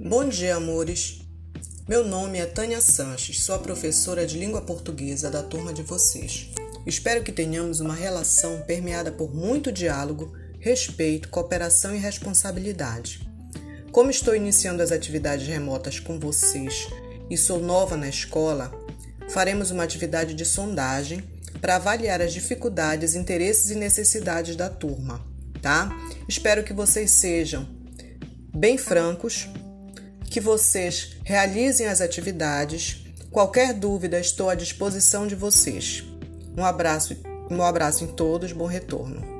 Bom dia, amores. Meu nome é Tânia Sanches, sou a professora de língua portuguesa da turma de vocês. Espero que tenhamos uma relação permeada por muito diálogo, respeito, cooperação e responsabilidade. Como estou iniciando as atividades remotas com vocês e sou nova na escola, faremos uma atividade de sondagem para avaliar as dificuldades, interesses e necessidades da turma, tá? Espero que vocês sejam bem francos, que vocês realizem as atividades. Qualquer dúvida, estou à disposição de vocês. Um abraço, um abraço em todos, bom retorno.